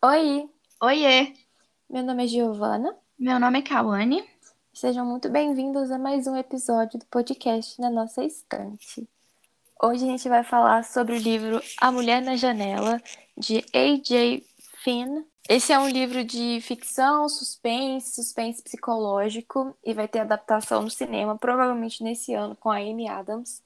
Oi, Oiê, meu nome é Giovana. meu nome é Kawane. Sejam muito bem-vindos a mais um episódio do podcast na nossa estante. Hoje a gente vai falar sobre o livro A Mulher na Janela, de A.J. Finn. Esse é um livro de ficção, suspense, suspense psicológico e vai ter adaptação no cinema, provavelmente nesse ano, com a Amy Adams.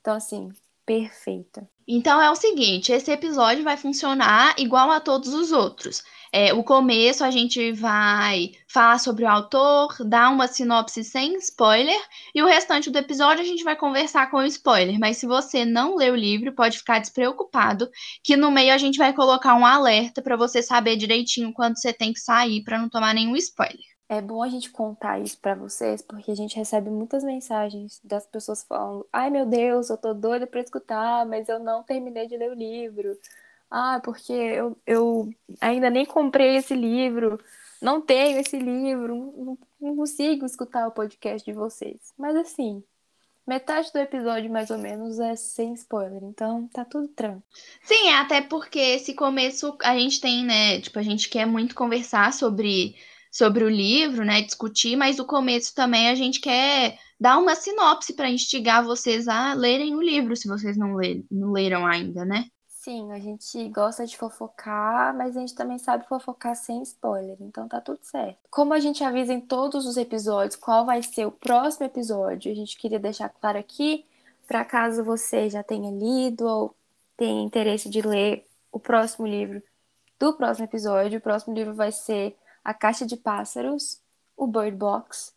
Então, assim, perfeita. Então é o seguinte, esse episódio vai funcionar igual a todos os outros. É, o começo a gente vai falar sobre o autor, dar uma sinopse sem spoiler, e o restante do episódio a gente vai conversar com o spoiler. Mas se você não lê o livro, pode ficar despreocupado, que no meio a gente vai colocar um alerta para você saber direitinho quando você tem que sair para não tomar nenhum spoiler. É bom a gente contar isso pra vocês, porque a gente recebe muitas mensagens das pessoas falando: ai meu Deus, eu tô doida pra escutar, mas eu não terminei de ler o livro. Ah, porque eu, eu ainda nem comprei esse livro, não tenho esse livro, não, não consigo escutar o podcast de vocês. Mas assim, metade do episódio mais ou menos é sem spoiler, então tá tudo tranquilo. Sim, até porque esse começo a gente tem, né? Tipo, a gente quer muito conversar sobre, sobre o livro, né? Discutir, mas o começo também a gente quer dar uma sinopse para instigar vocês a lerem o livro, se vocês não, le não leram ainda, né? Sim, a gente gosta de fofocar, mas a gente também sabe fofocar sem spoiler, então tá tudo certo. Como a gente avisa em todos os episódios qual vai ser o próximo episódio, a gente queria deixar claro aqui, para caso você já tenha lido ou tenha interesse de ler o próximo livro do próximo episódio, o próximo livro vai ser A Caixa de Pássaros, o Bird Box.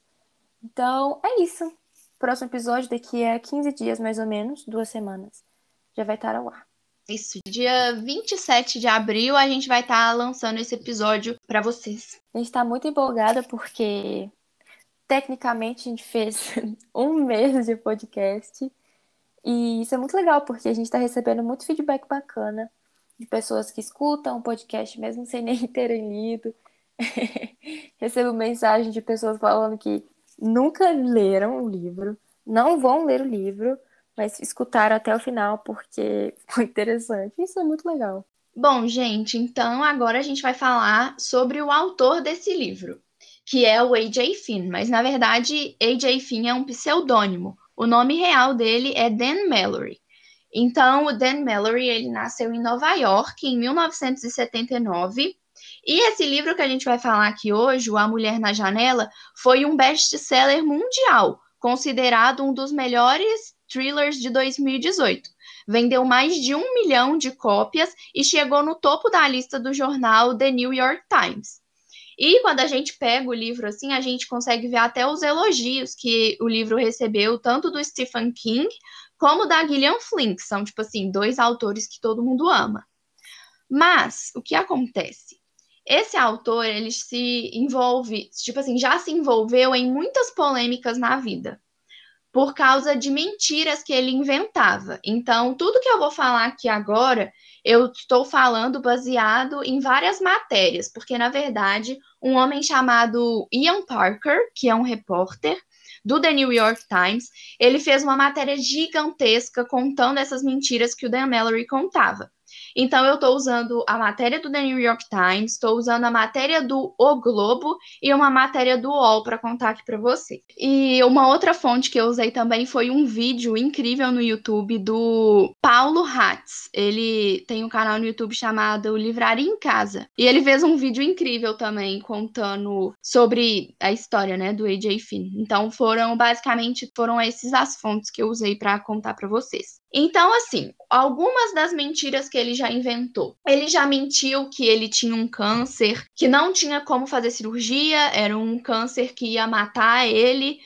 Então é isso. Próximo episódio daqui a 15 dias mais ou menos, duas semanas, já vai estar ao ar. Isso, dia 27 de abril a gente vai estar lançando esse episódio para vocês. A gente tá muito empolgada porque tecnicamente a gente fez um mês de podcast e isso é muito legal porque a gente tá recebendo muito feedback bacana de pessoas que escutam o podcast mesmo sem nem terem lido. Recebo mensagem de pessoas falando que nunca leram o livro, não vão ler o livro, mas escutaram até o final porque foi interessante. Isso é muito legal. Bom, gente, então agora a gente vai falar sobre o autor desse livro, que é o A.J. Finn, mas na verdade A.J. Finn é um pseudônimo. O nome real dele é Dan Mallory. Então, o Dan Mallory, ele nasceu em Nova York em 1979, e esse livro que a gente vai falar aqui hoje, A Mulher na Janela, foi um best-seller mundial, considerado um dos melhores thrillers de 2018. Vendeu mais de um milhão de cópias e chegou no topo da lista do jornal The New York Times. E quando a gente pega o livro assim, a gente consegue ver até os elogios que o livro recebeu, tanto do Stephen King como da Gillian Flynn, que são, tipo assim, dois autores que todo mundo ama. Mas, o que acontece? Esse autor, ele se envolve, tipo assim, já se envolveu em muitas polêmicas na vida por causa de mentiras que ele inventava. Então, tudo que eu vou falar aqui agora, eu estou falando baseado em várias matérias, porque na verdade, um homem chamado Ian Parker, que é um repórter do The New York Times, ele fez uma matéria gigantesca contando essas mentiras que o Dan Mallory contava. Então, eu estou usando a matéria do The New York Times, estou usando a matéria do O Globo e uma matéria do UOL para contar aqui para você. E uma outra fonte que eu usei também foi um vídeo incrível no YouTube do Paulo Hatz. Ele tem um canal no YouTube chamado Livraria em Casa. E ele fez um vídeo incrível também contando sobre a história, né, do AJ Finn. Então, foram basicamente foram essas as fontes que eu usei para contar para vocês. Então, assim, algumas das mentiras que ele já inventou. Ele já mentiu que ele tinha um câncer, que não tinha como fazer cirurgia, era um câncer que ia matar ele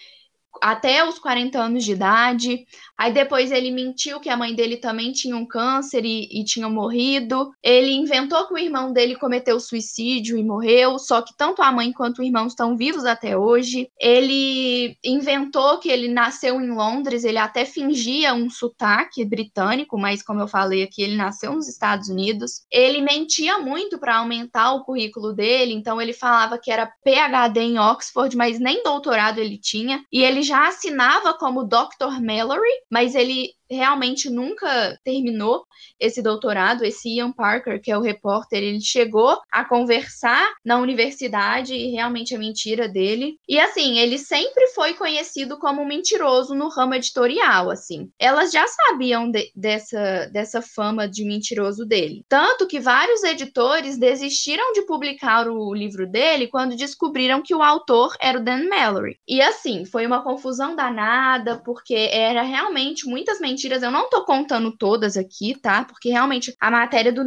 até os 40 anos de idade. Aí depois ele mentiu que a mãe dele também tinha um câncer e, e, tinha morrido. Ele inventou que o irmão dele cometeu suicídio e morreu, só que tanto a mãe quanto o irmão estão vivos até hoje. Ele inventou que ele nasceu em Londres, ele até fingia um sotaque britânico, mas como eu falei aqui, ele nasceu nos Estados Unidos. Ele mentia muito para aumentar o currículo dele, então ele falava que era PhD em Oxford, mas nem doutorado ele tinha. E ele ele já assinava como Dr. Mallory, mas ele realmente nunca terminou esse doutorado. Esse Ian Parker, que é o repórter, ele chegou a conversar na universidade e realmente é mentira dele. E assim, ele sempre foi conhecido como mentiroso no ramo editorial, assim. Elas já sabiam de, dessa, dessa fama de mentiroso dele. Tanto que vários editores desistiram de publicar o livro dele quando descobriram que o autor era o Dan Mallory. E assim, foi uma confusão danada, porque era realmente muitas mentiras. Eu não tô contando todas aqui, tá? Porque realmente a matéria do,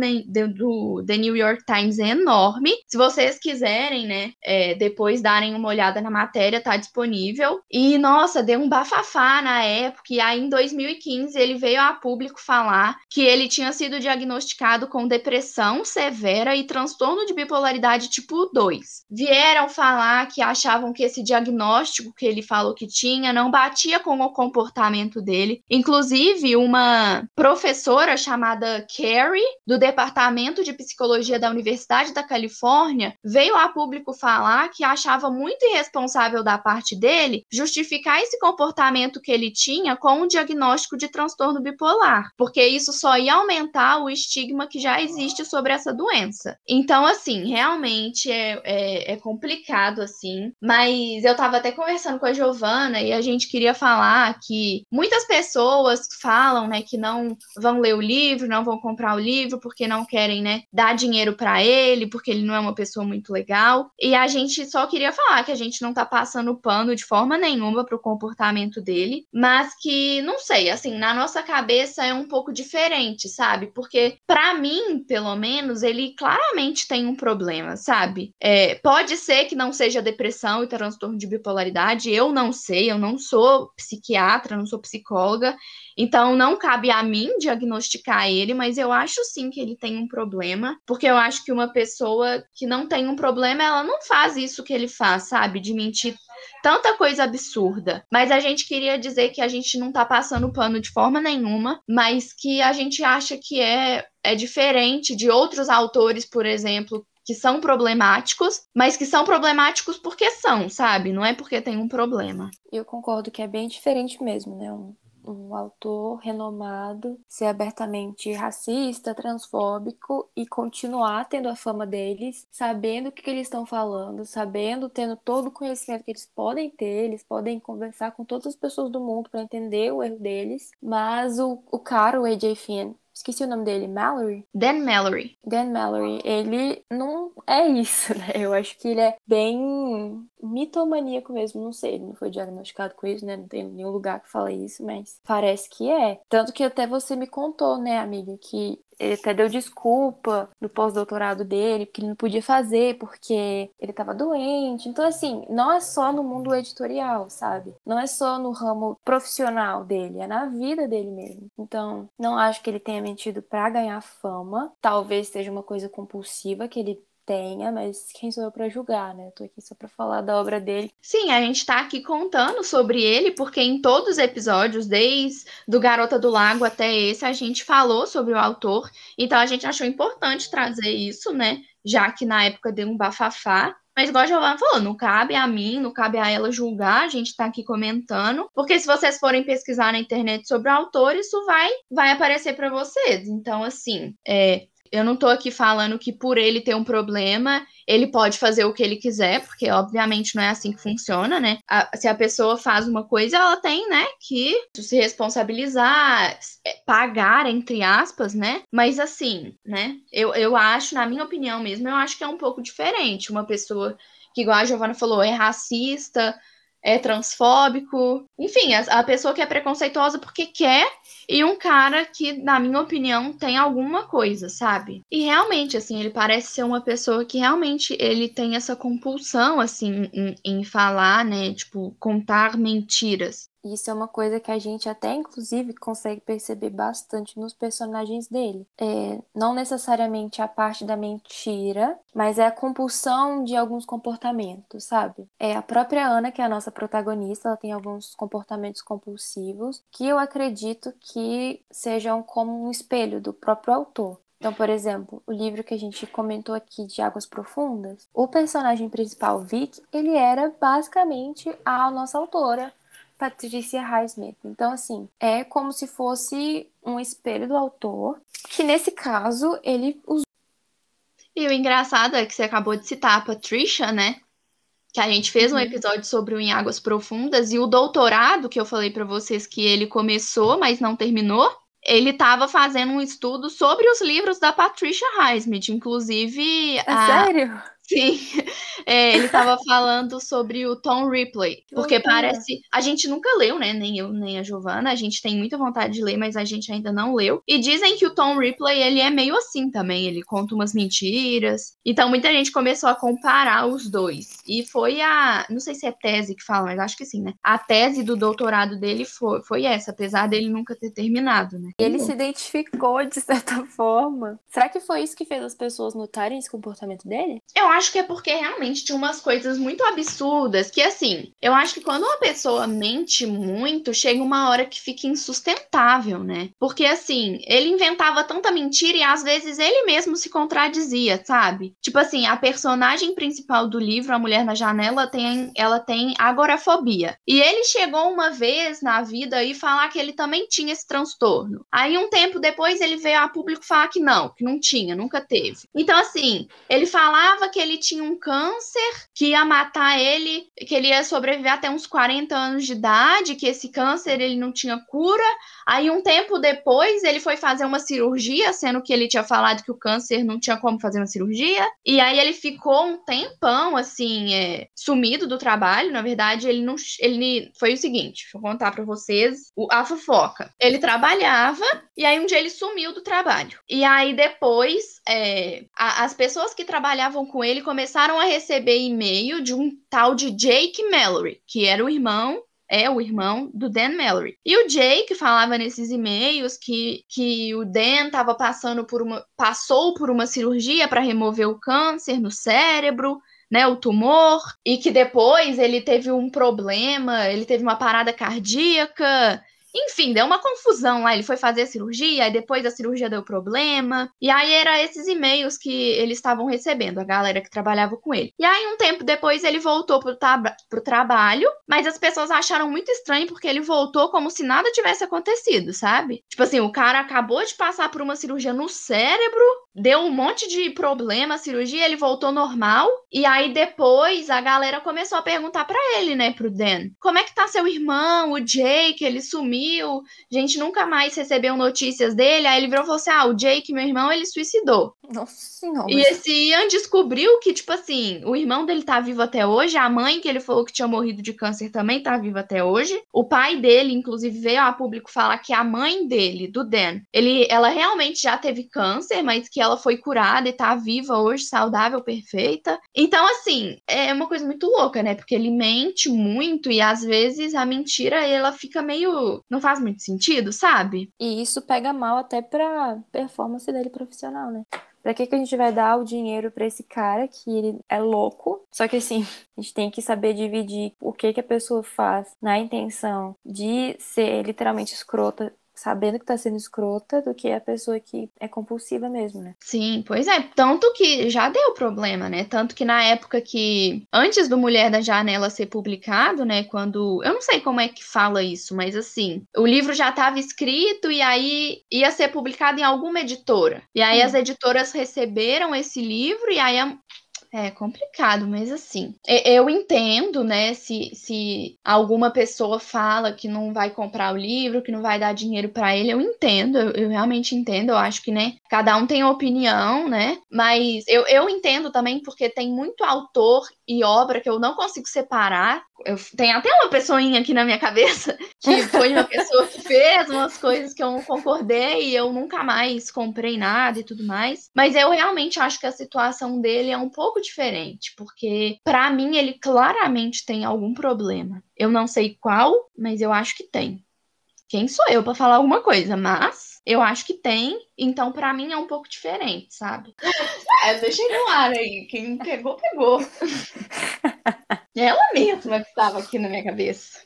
do The New York Times é enorme. Se vocês quiserem, né, é, depois darem uma olhada na matéria, tá disponível. E, nossa, deu um bafafá na época. E aí, em 2015, ele veio a público falar que ele tinha sido diagnosticado com depressão severa e transtorno de bipolaridade tipo 2. Vieram falar que achavam que esse diagnóstico que ele falou que tinha não batia com o comportamento dele. Inclusive, uma professora chamada Carrie, do Departamento de Psicologia da Universidade da Califórnia, veio a público falar que achava muito irresponsável da parte dele justificar esse comportamento que ele tinha com um diagnóstico de transtorno bipolar, porque isso só ia aumentar o estigma que já existe sobre essa doença. Então, assim, realmente é, é, é complicado, assim, mas eu estava até conversando com a Giovana e a gente queria falar que muitas pessoas falam, né, que não vão ler o livro, não vão comprar o livro porque não querem, né, dar dinheiro para ele, porque ele não é uma pessoa muito legal. E a gente só queria falar que a gente não tá passando pano de forma nenhuma pro comportamento dele, mas que não sei, assim, na nossa cabeça é um pouco diferente, sabe? Porque para mim, pelo menos, ele claramente tem um problema, sabe? É, pode ser que não seja depressão e transtorno de bipolaridade, eu não sei, eu não sou psiquiatra, não sou psicóloga. Então, não cabe a mim diagnosticar ele, mas eu acho sim que ele tem um problema, porque eu acho que uma pessoa que não tem um problema, ela não faz isso que ele faz, sabe? De mentir tanta coisa absurda. Mas a gente queria dizer que a gente não tá passando pano de forma nenhuma, mas que a gente acha que é, é diferente de outros autores, por exemplo, que são problemáticos, mas que são problemáticos porque são, sabe? Não é porque tem um problema. Eu concordo que é bem diferente mesmo, né? Um um autor renomado ser abertamente racista, transfóbico e continuar tendo a fama deles, sabendo o que, que eles estão falando, sabendo, tendo todo o conhecimento que eles podem ter, eles podem conversar com todas as pessoas do mundo para entender o erro deles, mas o, o cara, o AJ Finn, esqueci o nome dele, Mallory? Dan Mallory. Dan Mallory, ele não é isso, né? Eu acho que ele é bem mitomaníaco mesmo, não sei, ele não foi diagnosticado com isso, né? Não tem nenhum lugar que fala isso, mas parece que é. Tanto que até você me contou, né, amiga, que ele até deu desculpa no pós-doutorado dele, que ele não podia fazer porque ele estava doente. Então, assim, não é só no mundo editorial, sabe? Não é só no ramo profissional dele, é na vida dele mesmo. Então, não acho que ele tenha mentido para ganhar fama. Talvez seja uma coisa compulsiva que ele tenha, mas quem sou eu para julgar, né? Eu tô aqui só para falar da obra dele. Sim, a gente tá aqui contando sobre ele, porque em todos os episódios, desde do Garota do Lago até esse, a gente falou sobre o autor. Então a gente achou importante trazer isso, né? Já que na época deu um bafafá. Mas igual a Giovanna falou, não cabe a mim, não cabe a ela julgar, a gente tá aqui comentando, porque se vocês forem pesquisar na internet sobre o autor, isso vai vai aparecer para vocês. Então, assim, é, eu não tô aqui falando que por ele ter um problema, ele pode fazer o que ele quiser, porque obviamente não é assim que funciona, né? A, se a pessoa faz uma coisa, ela tem, né, que se responsabilizar, é, pagar, entre aspas, né? Mas assim, né? Eu, eu acho, na minha opinião mesmo, eu acho que é um pouco diferente. Uma pessoa que, igual a Giovana falou, é racista, é transfóbico, enfim, a, a, pessoa que é preconceituosa porque quer e um cara que, na minha opinião, tem alguma coisa, sabe? E realmente, assim, ele parece ser uma pessoa que realmente ele tem essa compulsão, assim, em, em falar, né? Tipo, contar mentiras. Isso é uma coisa que a gente até, inclusive, consegue perceber bastante nos personagens dele. É, não necessariamente a parte da mentira, mas é a compulsão de alguns comportamentos, sabe? É a própria Ana, que é a nossa protagonista, ela tem alguns comportamentos compulsivos que eu acredito que sejam como um espelho do próprio autor. Então, por exemplo, o livro que a gente comentou aqui de Águas Profundas, o personagem principal, Vic, ele era basicamente a nossa autora Patricia Highsmith. Então, assim, é como se fosse um espelho do autor, que nesse caso ele usou. E o engraçado é que você acabou de citar a Patricia, né? Que a gente fez um Uhum. episódio sobre o Em Águas Profundas e o doutorado que eu falei pra vocês que ele começou, mas não terminou. Ele estava fazendo um estudo sobre os livros da Patricia Highsmith, inclusive É a, sério? Sim, é, ele estava falando sobre o Tom Ripley, Que porque parece. A gente nunca leu, né? Nem eu, nem a Giovana. A gente tem muita vontade de ler, mas a gente ainda não leu. E dizem que o Tom Ripley, ele é meio assim também. Ele conta umas mentiras. Então muita gente começou a comparar os dois. E foi a. Não sei se é tese que fala, mas acho que sim, né? A tese do doutorado dele foi, foi essa, apesar dele nunca ter terminado, né? Ele se identificou de certa forma. Será que foi isso que fez as pessoas notarem esse comportamento dele? Eu acho que é porque realmente tinha umas coisas muito absurdas que, assim, eu acho que quando uma pessoa mente muito, chega uma hora que fica insustentável, né? Porque, assim, ele inventava tanta mentira e às vezes ele mesmo se contradizia, sabe? Tipo assim, a personagem principal do livro, A Mulher na Janela, tem, ela tem agorafobia. E ele chegou uma vez na vida e falar que ele também tinha esse transtorno. Aí, um tempo depois, ele veio a público falar que não, que não tinha, nunca teve. Então, assim, ele falava que ele tinha um câncer que ia matar ele, que ele ia sobreviver até uns 40 anos de idade, que esse câncer ele não tinha cura. Aí um tempo depois ele foi fazer uma cirurgia, sendo que ele tinha falado que o câncer não tinha como fazer uma cirurgia. E aí ele ficou um tempão assim, é, sumido do trabalho. Na verdade, ele não ele foi o seguinte, eu contar para vocês a fofoca. Ele trabalhava e aí um dia ele sumiu do trabalho. E aí depois é, a, as pessoas que trabalhavam com ele começaram a receber e-mail de um tal de Jake Mallory, que era o irmão é o irmão do Dan Mallory. E o Jake falava nesses e-mails que, que o Dan estava passando por uma passou por uma cirurgia para remover o câncer no cérebro, né, o tumor, e que depois ele teve um problema, ele teve uma parada cardíaca. Enfim, deu uma confusão lá. Ele foi fazer a cirurgia, e depois a cirurgia deu problema. E aí era esses e-mails que eles estavam recebendo, a galera que trabalhava com ele. E aí, um tempo depois, ele voltou pro, pro trabalho, mas as pessoas acharam muito estranho porque ele voltou como se nada tivesse acontecido, sabe? Tipo assim, o cara acabou de passar por uma cirurgia no cérebro, deu um monte de problema a cirurgia, ele voltou normal. E aí depois a galera começou a perguntar para ele, né, pro Dan, como é que tá seu irmão, o Jake, ele sumiu sumiu, a gente nunca mais recebeu notícias dele. Aí ele virou e falou assim: Ah, o Jake, meu irmão, ele suicidou. Nossa senhora. E esse Ian descobriu que, tipo assim, o irmão dele tá vivo até hoje, a mãe que ele falou que tinha morrido de câncer também tá viva até hoje. O pai dele, inclusive, veio a público falar que a mãe dele, do Dan, ele, ela realmente já teve câncer, mas que ela foi curada e tá viva hoje, saudável, perfeita. Então, assim, é uma coisa muito louca, né? Porque ele mente muito e às vezes a mentira ela fica meio. Não faz muito sentido, sabe? E isso pega mal até pra performance dele profissional, né? Pra que, que a gente vai dar o dinheiro pra esse cara que ele é louco? Só que assim, a gente tem que saber dividir o que, que a pessoa faz na intenção de ser literalmente escrota sabendo que tá sendo escrota do que a pessoa que é compulsiva mesmo, né? Sim, pois é. Tanto que já deu problema, né? Tanto que na época que, antes do Mulher da Janela ser publicado, né? Quando. Eu não sei como é que fala isso, mas assim, o livro já estava escrito e aí ia ser publicado em alguma editora. E aí Hum. as editoras receberam esse livro e aí a é complicado, mas assim, eu entendo, né, se, se alguma pessoa fala que não vai comprar o livro, que não vai dar dinheiro para ele, eu entendo, eu, eu, realmente entendo, eu acho que, né, cada um tem opinião, né, mas eu, eu entendo também porque tem muito autor e obra que eu não consigo separar. Eu, tem até uma pessoinha aqui na minha cabeça que foi uma pessoa que fez umas coisas que eu não concordei e eu nunca mais comprei nada e tudo mais. Mas eu realmente acho que a situação dele é um pouco diferente, porque para mim ele claramente tem algum problema. Eu não sei qual, mas eu acho que tem. Quem sou eu para falar alguma coisa? Mas eu acho que tem, então para mim é um pouco diferente, sabe? É, deixei no ar aí. Quem pegou, pegou. É ela mesma que estava aqui na minha cabeça.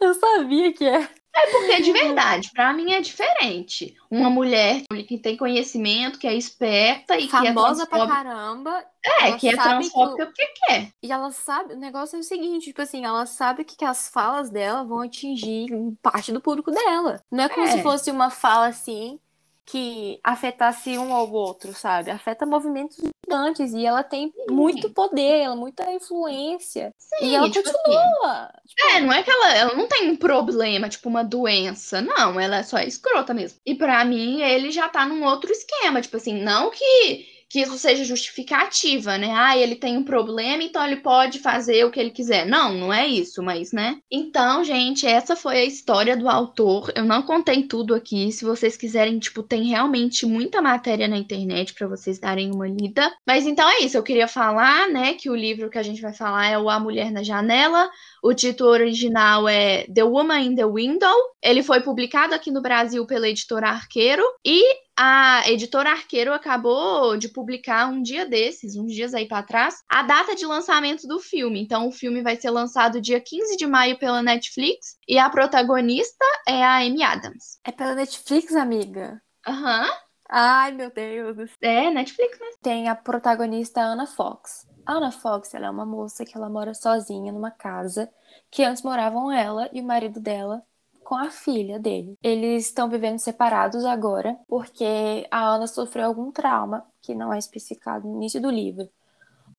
Eu sabia que é. É porque de verdade, para mim é diferente. Uma mulher que tem conhecimento, que é esperta e Famosa que é pra caramba. É, que é transfóbica que... porque quer. E ela sabe, o negócio é o seguinte, tipo assim, ela sabe que, que as falas dela vão atingir parte do público dela. Não é como é. se fosse uma fala assim que afetasse um ou outro, sabe? Afeta movimentos gigantes e ela tem Sim. muito poder, ela muita influência. Sim, e ela tipo continua. Assim, tipo... É, não é que ela, ela não tem um problema, tipo uma doença, não, ela é só escrota mesmo. E para mim ele já tá num outro esquema, tipo assim, não que que isso seja justificativa, né? Ah, ele tem um problema, então ele pode fazer o que ele quiser. Não, não é isso, mas, né? Então, gente, essa foi a história do autor. Eu não contei tudo aqui. Se vocês quiserem, tipo, tem realmente muita matéria na internet para vocês darem uma lida. Mas então é isso. Eu queria falar, né, que o livro que a gente vai falar é o A Mulher na Janela. O título original é The Woman in the Window. Ele foi publicado aqui no Brasil pela editora Arqueiro e a editora Arqueiro acabou de publicar um dia desses, uns dias aí para trás, a data de lançamento do filme. Então, o filme vai ser lançado dia 15 de maio pela Netflix e a protagonista é a Amy Adams. É pela Netflix, amiga? Aham. Uhum. Ai, meu Deus. É, Netflix, né? Tem a protagonista Anna Fox. A Anna Fox, ela é uma moça que ela mora sozinha numa casa que antes moravam ela e o marido dela com a filha dele. Eles estão vivendo separados agora porque a Ana sofreu algum trauma que não é especificado no início do livro.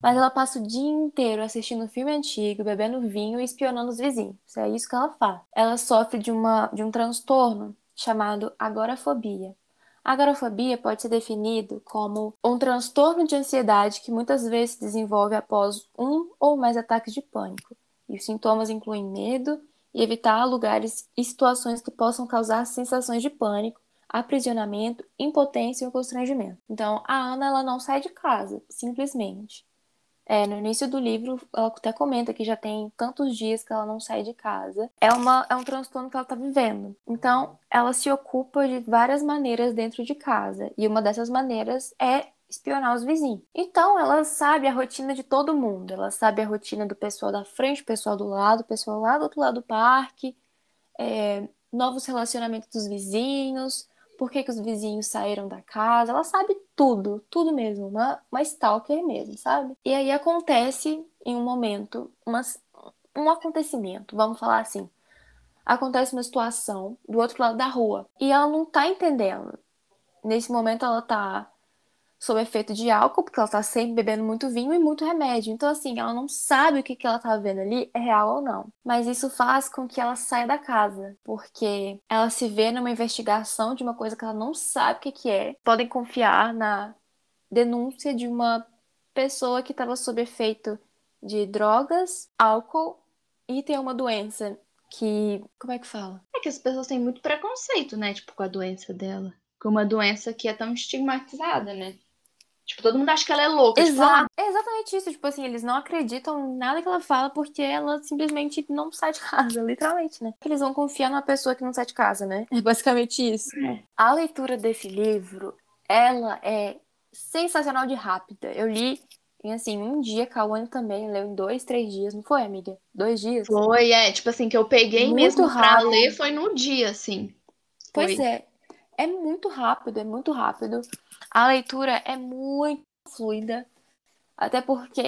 Mas ela passa o dia inteiro assistindo filme antigo, bebendo vinho e espionando os vizinhos. É isso que ela faz. Ela sofre de, uma, de um transtorno chamado agorafobia. A agorafobia pode ser definido como um transtorno de ansiedade que muitas vezes se desenvolve após um ou mais ataques de pânico. E os sintomas incluem medo, e evitar lugares e situações que possam causar sensações de pânico, aprisionamento, impotência ou constrangimento. Então, a Ana ela não sai de casa, simplesmente. É, no início do livro, ela até comenta que já tem tantos dias que ela não sai de casa. É, uma, é um transtorno que ela está vivendo. Então, ela se ocupa de várias maneiras dentro de casa. E uma dessas maneiras é espionar os vizinhos. Então, ela sabe a rotina de todo mundo. Ela sabe a rotina do pessoal da frente, do pessoal do lado, do pessoal lá do outro lado do parque, é, novos relacionamentos dos vizinhos, por que, que os vizinhos saíram da casa. Ela sabe tudo, tudo mesmo. Uma, uma stalker mesmo, sabe? E aí acontece, em um momento, uma, um acontecimento, vamos falar assim. Acontece uma situação do outro lado da rua e ela não tá entendendo. Nesse momento ela tá sob efeito de álcool, porque ela tá sempre bebendo muito vinho e muito remédio. Então, assim, ela não sabe o que, que ela tá vendo ali é real ou não. Mas isso faz com que ela saia da casa, porque ela se vê numa investigação de uma coisa que ela não sabe o que, que é. Podem confiar na denúncia de uma pessoa que estava sob efeito de drogas, álcool e tem uma doença que. Como é que fala? É que as pessoas têm muito preconceito, né? Tipo, com a doença dela. Com uma doença que é tão estigmatizada, né? Tipo, todo mundo acha que ela é louca. Exato. Tipo, ah, é exatamente isso. Tipo assim, eles não acreditam em nada que ela fala porque ela simplesmente não sai de casa, literalmente, né? Eles vão confiar numa pessoa que não sai de casa, né? É basicamente isso. É. A leitura desse livro, ela é sensacional de rápida. Eu li em, assim, um dia, Cauane também leu em dois, três dias, não foi, amiga? Dois dias? Foi, é. Tipo assim, que eu peguei muito mesmo rápido. pra ler foi no dia, assim. Foi. Pois é. É muito rápido, é muito rápido. A leitura é muito fluida, até porque,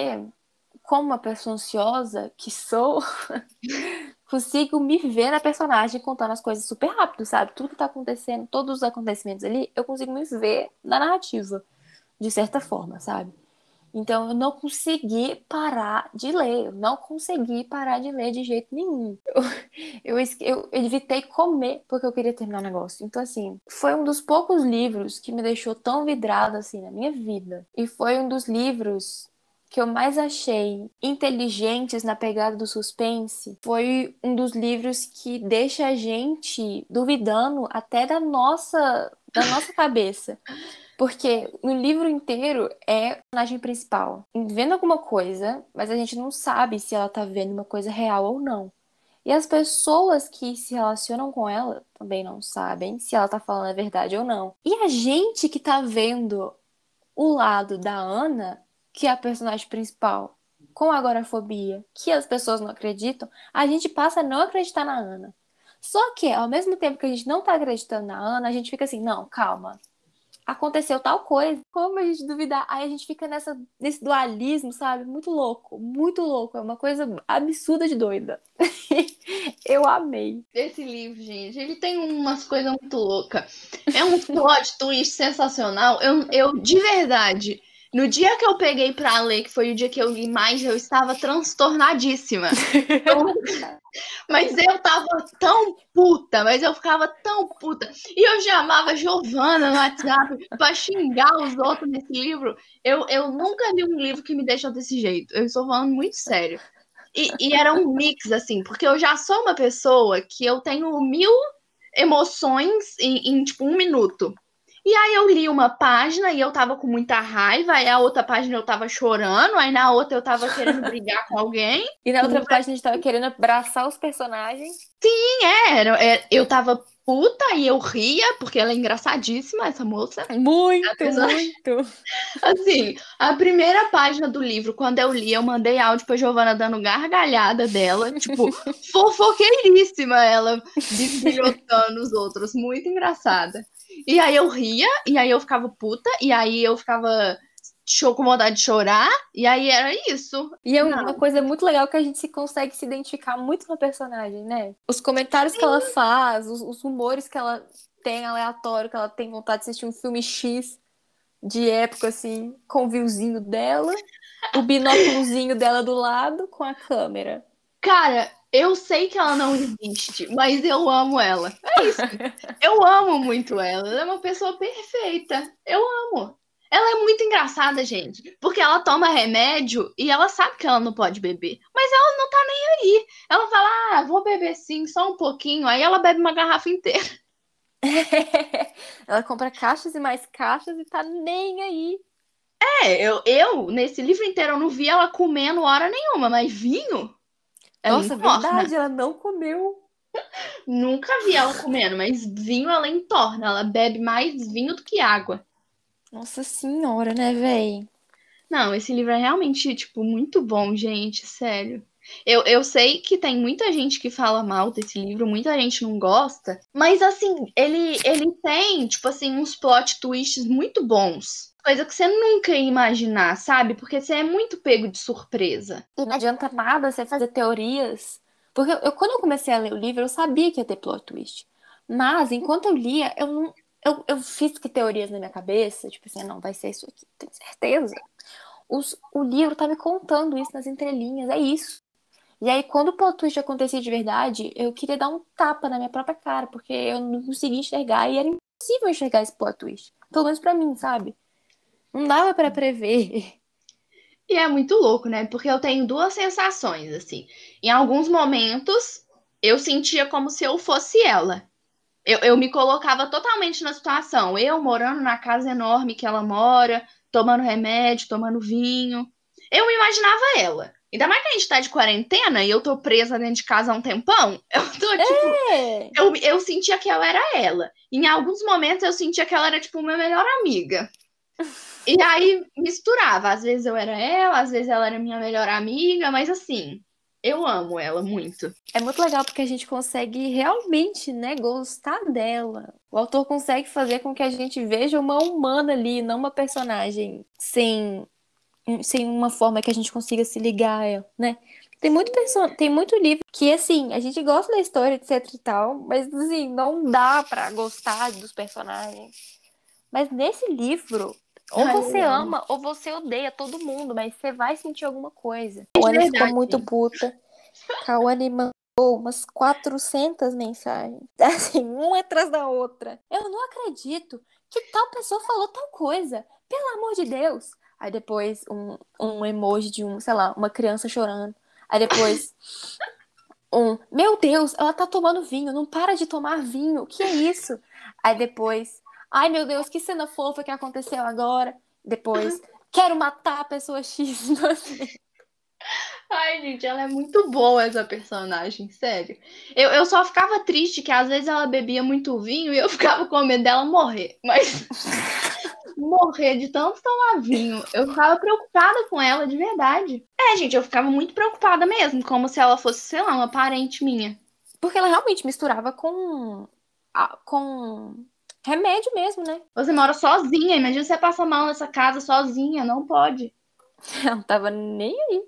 como uma pessoa ansiosa que sou, consigo me ver na personagem contando as coisas super rápido, sabe? Tudo que tá acontecendo, todos os acontecimentos ali, eu consigo me ver na narrativa, de certa forma, sabe? Então eu não consegui parar de ler, eu não consegui parar de ler de jeito nenhum. Eu, eu, eu, evitei comer porque eu queria terminar o negócio. Então, assim, foi um dos poucos livros que me deixou tão vidrada assim na minha vida. E foi um dos livros que eu mais achei inteligentes na pegada do suspense foi um dos livros que deixa a gente duvidando até da nossa da nossa cabeça. Porque no livro inteiro é a personagem principal vendo alguma coisa, mas a gente não sabe se ela tá vendo uma coisa real ou não. E as pessoas que se relacionam com ela também não sabem se ela tá falando a verdade ou não. E a gente que tá vendo o lado da Ana, que é a personagem principal, com agorafobia, que as pessoas não acreditam, a gente passa a não acreditar na Ana. Só que, ao mesmo tempo que a gente não tá acreditando na Ana, a gente fica assim, não, calma. Aconteceu tal coisa. Como a gente duvidar? Aí a gente fica nessa, nesse dualismo, sabe? Muito louco, muito louco. É uma coisa absurda de doida. Eu amei. Esse livro, gente, ele tem umas coisas muito loucas. É um plot twist sensacional. Eu, eu, de verdade, no dia que eu peguei pra ler, que foi o dia que eu li mais, eu estava transtornadíssima. Mas eu tava tão puta, mas eu ficava tão puta. E eu chamava Giovana no WhatsApp pra xingar os outros nesse livro. Eu, eu nunca li um livro que me deixou desse jeito. Eu estou falando muito sério. E, e era um mix, assim, porque eu já sou uma pessoa que eu tenho mil emoções em, em tipo, um minuto. E aí eu li uma página e eu tava com muita raiva, aí a outra página eu tava chorando, aí na outra eu tava querendo brigar com alguém. E na outra página a gente tava querendo abraçar os personagens. Sim, é, era, é, eu tava puta e eu ria, porque ela é engraçadíssima, essa moça. Muito, Apesar... muito. Assim, a primeira página do livro, quando eu li, eu mandei áudio pra Giovana dando gargalhada dela, tipo, fofoqueiríssima ela, bisbilhotando os outros, muito engraçada. E aí eu ria, e aí eu ficava puta, e aí eu ficava com vontade de chorar, e aí era isso. E é uma coisa muito legal que a gente se consegue se identificar muito com a personagem, né? Os comentários Sim. que ela faz, os, os humores que ela tem aleatório, que ela tem vontade de assistir um filme X de época, assim, com o viewzinho dela, o binóculozinho dela do lado com a câmera. Cara, eu sei que ela não existe, mas eu amo ela. É isso. Eu amo muito ela. Ela é uma pessoa perfeita. Eu amo. Ela é muito engraçada, gente. Porque ela toma remédio e ela sabe que ela não pode beber. Mas ela não tá nem aí. Ela fala, ah, vou beber sim, só um pouquinho. Aí ela bebe uma garrafa inteira. ela compra caixas e mais caixas e tá nem aí. É, eu, eu, nesse livro inteiro, eu não vi ela comendo hora nenhuma, mas vinho? Nossa, verdade, ela não comeu. Nunca vi ela comendo, mas vinho ela entorna. Ela bebe mais vinho do que água. Nossa senhora, né, véi? Não, esse livro é realmente, tipo, muito bom, gente, sério. Eu, eu sei que tem muita gente que fala mal desse livro, muita gente não gosta, mas assim, ele, ele tem, tipo assim, uns plot twists muito bons. Coisa que você nunca ia imaginar, sabe? Porque você é muito pego de surpresa. E não adianta nada você fazer teorias. Porque eu, quando eu comecei a ler o livro, eu sabia que ia ter plot twist. Mas, enquanto eu lia, eu não. Eu, eu fiz que teorias na minha cabeça, tipo assim, não, vai ser isso aqui, tenho certeza. Os, o livro tá me contando isso nas entrelinhas, é isso. E aí, quando o plot twist acontecia de verdade, eu queria dar um tapa na minha própria cara, porque eu não conseguia enxergar e era impossível enxergar esse plot twist. Pelo menos pra mim, sabe? Não dava para prever. E é muito louco, né? Porque eu tenho duas sensações, assim. Em alguns momentos, eu sentia como se eu fosse ela. Eu, eu me colocava totalmente na situação. Eu morando na casa enorme que ela mora, tomando remédio, tomando vinho. Eu me imaginava ela. Ainda mais que a gente tá de quarentena e eu tô presa dentro de casa há um tempão. Eu tô, tipo. É. Eu, eu sentia que eu era ela. Em alguns momentos eu sentia que ela era, tipo, minha melhor amiga. E aí misturava. Às vezes eu era ela, às vezes ela era minha melhor amiga, mas assim, eu amo ela muito. É muito legal porque a gente consegue realmente, né, gostar dela. O autor consegue fazer com que a gente veja uma humana ali, não uma personagem sem, sem uma forma que a gente consiga se ligar a ela, né? Tem muito, person... tem muito livro que, assim, a gente gosta da história, etc e tal, mas, assim, não dá pra gostar dos personagens. Mas nesse livro, ou Ai, você ama ou você odeia todo mundo, mas você vai sentir alguma coisa. É a Ana ficou muito puta. Kawane mandou umas 400 mensagens. Assim, uma atrás da outra. Eu não acredito que tal pessoa falou tal coisa. Pelo amor de Deus. Aí depois um, um emoji de um, sei lá, uma criança chorando. Aí depois um, meu Deus, ela tá tomando vinho, não para de tomar vinho. O que é isso? Aí depois Ai, meu Deus, que cena fofa que aconteceu agora. Depois, quero matar a pessoa X. Ai, gente, ela é muito boa essa personagem, sério. Eu, eu só ficava triste que às vezes ela bebia muito vinho e eu ficava com medo dela morrer. Mas morrer de tanto tomar vinho, eu ficava preocupada com ela, de verdade. É, gente, eu ficava muito preocupada mesmo, como se ela fosse, sei lá, uma parente minha. Porque ela realmente misturava com. com remédio mesmo, né? Você mora sozinha, imagina você passa mal nessa casa sozinha, não pode. Ela não tava nem aí.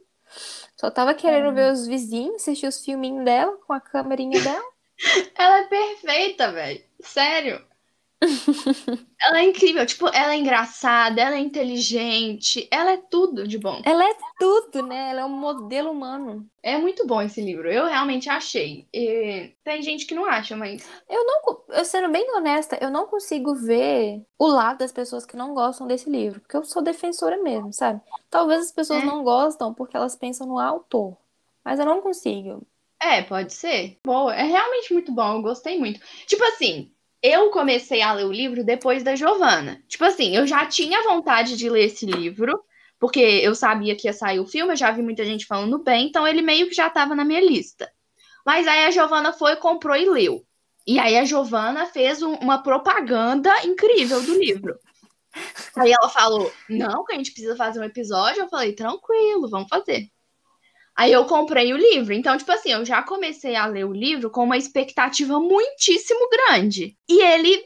Só tava querendo é. ver os vizinhos, assistir os filminhos dela com a câmerinha dela. ela é perfeita, velho. Sério. Ela é incrível, tipo, ela é engraçada, ela é inteligente, ela é tudo de bom. Ela é tudo, né? Ela é um modelo humano. É muito bom esse livro, eu realmente achei. E tem gente que não acha, mas. Eu não, eu sendo bem honesta, eu não consigo ver o lado das pessoas que não gostam desse livro, porque eu sou defensora mesmo, sabe? Talvez as pessoas é. não gostam porque elas pensam no autor, mas eu não consigo. É, pode ser. Boa, é realmente muito bom, eu gostei muito. Tipo assim, eu comecei a ler o livro depois da Giovana. Tipo assim, eu já tinha vontade de ler esse livro, porque eu sabia que ia sair o filme, eu já vi muita gente falando bem, então ele meio que já estava na minha lista. Mas aí a Giovana foi, comprou e leu. E aí a Giovana fez um, uma propaganda incrível do livro. Aí ela falou: Não, que a gente precisa fazer um episódio. Eu falei: Tranquilo, vamos fazer. Aí eu comprei o livro. Então, tipo assim, eu já comecei a ler o livro com uma expectativa muitíssimo grande. E ele,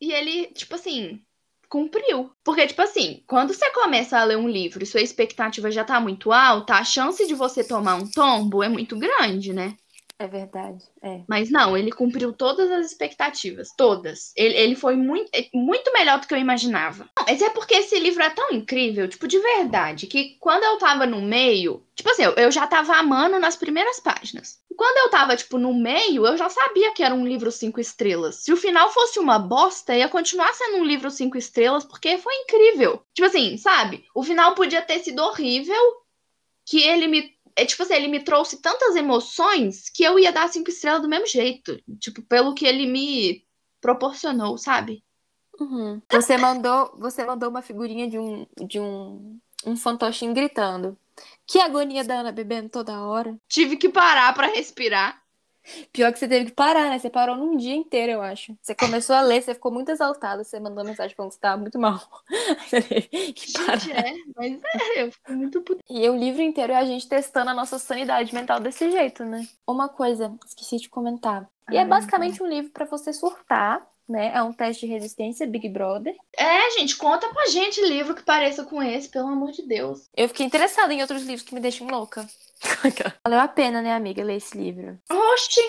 e ele, tipo assim, cumpriu. Porque, tipo assim, quando você começa a ler um livro e sua expectativa já tá muito alta, a chance de você tomar um tombo é muito grande, né? É verdade, é. Mas não, ele cumpriu todas as expectativas, todas. Ele, ele foi muito, é, muito melhor do que eu imaginava. Mas é porque esse livro é tão incrível, tipo, de verdade, que quando eu tava no meio, tipo assim, eu, eu já tava amando nas primeiras páginas. Quando eu tava, tipo, no meio, eu já sabia que era um livro cinco estrelas. Se o final fosse uma bosta, ia continuar sendo um livro cinco estrelas, porque foi incrível. Tipo assim, sabe? O final podia ter sido horrível, que ele me é tipo assim, ele me trouxe tantas emoções que eu ia dar cinco estrelas do mesmo jeito. Tipo, pelo que ele me proporcionou, sabe? Uhum. Você mandou, você mandou uma figurinha de um, de um, um fantochinho gritando. Que agonia da Ana bebendo toda hora. Tive que parar para respirar. Pior que você teve que parar, né? Você parou num dia inteiro, eu acho. Você começou a ler, você ficou muito exaltada, você mandou mensagem falando que você tava muito mal. Você teve que parar. Gente, é, mas é, eu fico muito puta. E o livro inteiro é a gente testando a nossa sanidade mental desse jeito, né? Uma coisa, esqueci de comentar. E é basicamente um livro para você surtar né? É um teste de resistência, Big Brother. É, gente, conta pra gente livro que pareça com esse, pelo amor de Deus. Eu fiquei interessada em outros livros que me deixam louca. Valeu a pena, né, amiga, ler esse livro. Oxi!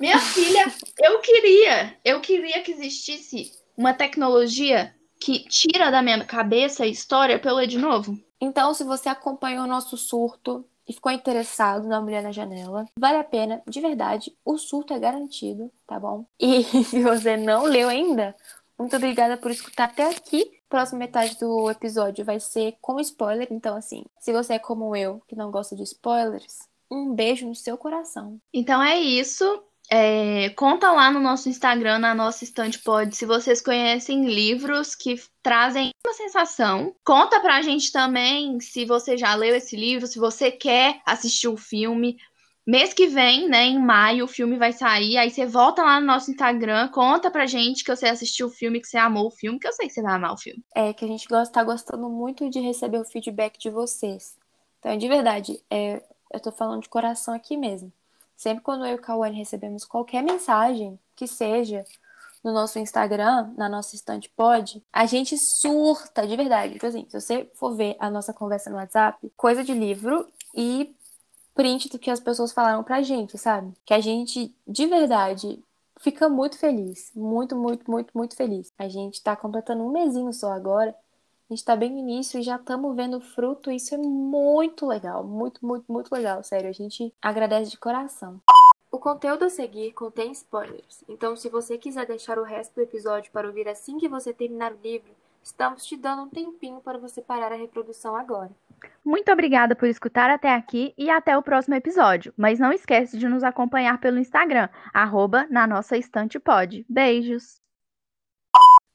Minha filha, eu queria, eu queria que existisse uma tecnologia que tira da minha cabeça a história pra eu ler de novo. Então, se você acompanhou o nosso surto e ficou interessado na Mulher na Janela, vale a pena, de verdade. O surto é garantido, tá bom? E se você não leu ainda, muito obrigada por escutar até aqui. Próxima metade do episódio vai ser com spoiler, então assim, se você é como eu, que não gosta de spoilers, um beijo no seu coração. Então é isso. É, conta lá no nosso Instagram, na nossa estante pod, se vocês conhecem livros que trazem uma sensação. Conta pra gente também se você já leu esse livro, se você quer assistir o filme. Mês que vem, né, em maio, o filme vai sair. Aí você volta lá no nosso Instagram, conta pra gente que você assistiu o filme, que você amou o filme, que eu sei que você vai amar o filme. É, que a gente gosta, tá gostando muito de receber o feedback de vocês. Então, de verdade, é, eu tô falando de coração aqui mesmo. Sempre quando eu e o Cauane recebemos qualquer mensagem que seja no nosso Instagram, na nossa estante pod, a gente surta de verdade. Tipo assim, se você for ver a nossa conversa no WhatsApp, coisa de livro e print do que as pessoas falaram pra gente, sabe? Que a gente, de verdade, fica muito feliz. Muito, muito, muito, muito feliz. A gente tá completando um mesinho só agora. A gente tá bem no início e já estamos vendo fruto. Isso é muito legal. Muito, muito, muito legal. Sério, a gente agradece de coração. O conteúdo a seguir contém spoilers, então se você quiser deixar o resto do episódio para ouvir assim que você terminar o livro, estamos te dando um tempinho para você parar a reprodução agora. Muito obrigada por escutar até aqui e até o próximo episódio. Mas não esquece de nos acompanhar pelo Instagram, arroba na nossa estante pod. Beijos!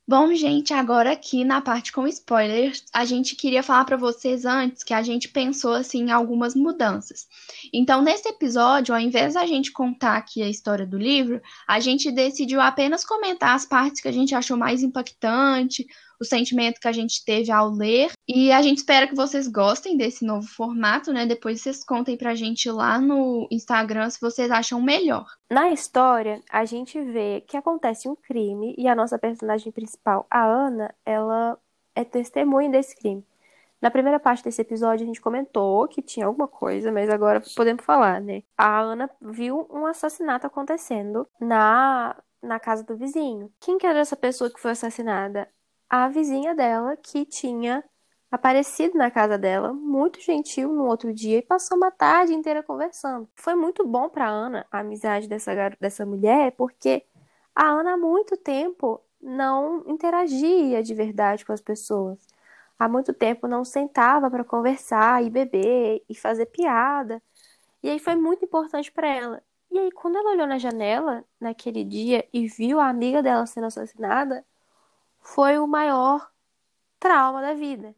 Bom, gente, agora aqui na parte com spoilers, a gente queria falar para vocês antes que a gente pensou assim em algumas mudanças. Então, nesse episódio, ao invés da gente contar aqui a história do livro, a gente decidiu apenas comentar as partes que a gente achou mais impactante, o sentimento que a gente teve ao ler. E a gente espera que vocês gostem desse novo formato, né? Depois vocês contem pra gente lá no Instagram se vocês acham melhor. Na história, a gente vê que acontece um crime e a nossa personagem principal, a Ana, ela é testemunha desse crime. Na primeira parte desse episódio, a gente comentou que tinha alguma coisa, mas agora podemos falar, né? A Ana viu um assassinato acontecendo na, na casa do vizinho. Quem que era essa pessoa que foi assassinada? A vizinha dela, que tinha aparecido na casa dela, muito gentil no outro dia e passou uma tarde inteira conversando. Foi muito bom para Ana a amizade dessa, dessa mulher, porque a Ana há muito tempo não interagia de verdade com as pessoas há muito tempo não sentava para conversar e beber e fazer piada. E aí foi muito importante para ela. E aí quando ela olhou na janela naquele dia e viu a amiga dela sendo assassinada, foi o maior trauma da vida.